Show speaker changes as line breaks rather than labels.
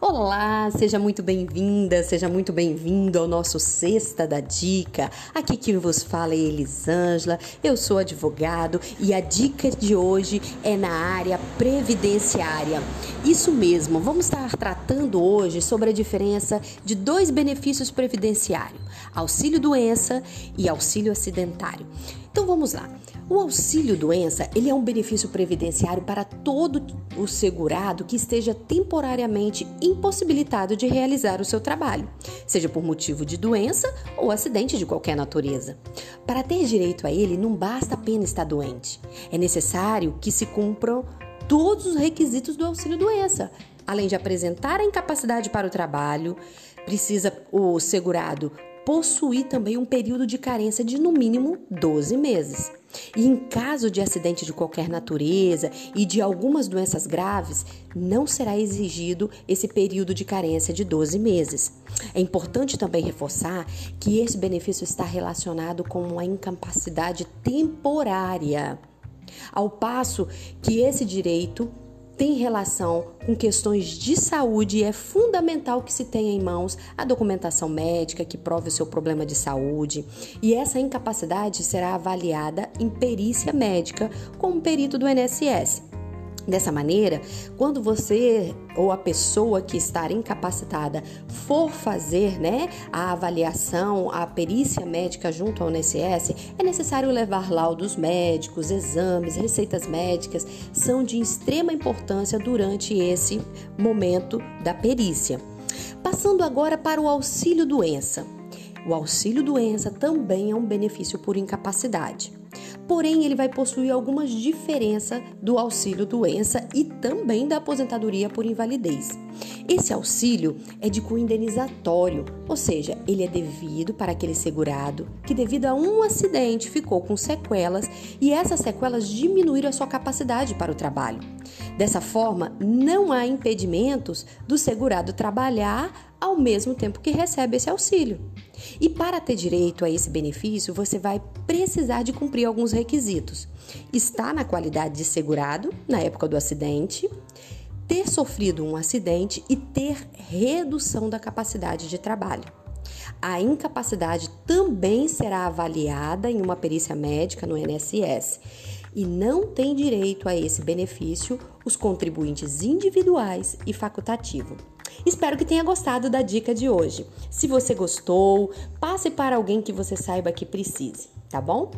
Olá, seja muito bem-vinda, seja muito bem-vindo ao nosso Sexta da Dica. Aqui quem vos fala é Elisângela, eu sou advogado e a dica de hoje é na área previdenciária. Isso mesmo, vamos estar tratando hoje sobre a diferença de dois benefícios previdenciários: auxílio-doença e auxílio acidentário. Então vamos lá. O auxílio doença, ele é um benefício previdenciário para todo o segurado que esteja temporariamente impossibilitado de realizar o seu trabalho, seja por motivo de doença ou acidente de qualquer natureza. Para ter direito a ele, não basta apenas estar doente. É necessário que se cumpram todos os requisitos do auxílio doença, além de apresentar a incapacidade para o trabalho, precisa o segurado possuir também um período de carência de no mínimo 12 meses. E em caso de acidente de qualquer natureza e de algumas doenças graves, não será exigido esse período de carência de 12 meses. É importante também reforçar que esse benefício está relacionado com a incapacidade temporária, ao passo que esse direito tem relação com questões de saúde e é fundamental que se tenha em mãos a documentação médica que prove o seu problema de saúde. E essa incapacidade será avaliada em perícia médica com um perito do INSS. Dessa maneira, quando você ou a pessoa que está incapacitada for fazer né, a avaliação, a perícia médica junto ao INSS, é necessário levar laudos médicos, exames, receitas médicas, são de extrema importância durante esse momento da perícia. Passando agora para o auxílio doença. O auxílio doença também é um benefício por incapacidade porém ele vai possuir algumas diferenças do auxílio doença e também da aposentadoria por invalidez. Esse auxílio é de cunho indenizatório, ou seja, ele é devido para aquele segurado que, devido a um acidente, ficou com sequelas e essas sequelas diminuíram a sua capacidade para o trabalho. Dessa forma, não há impedimentos do segurado trabalhar ao mesmo tempo que recebe esse auxílio. E para ter direito a esse benefício, você vai precisar de cumprir alguns requisitos: estar na qualidade de segurado na época do acidente, ter sofrido um acidente e ter redução da capacidade de trabalho. A incapacidade também será avaliada em uma perícia médica no INSS e não tem direito a esse benefício os contribuintes individuais e facultativo. Espero que tenha gostado da dica de hoje. Se você gostou, passe para alguém que você saiba que precise, tá bom?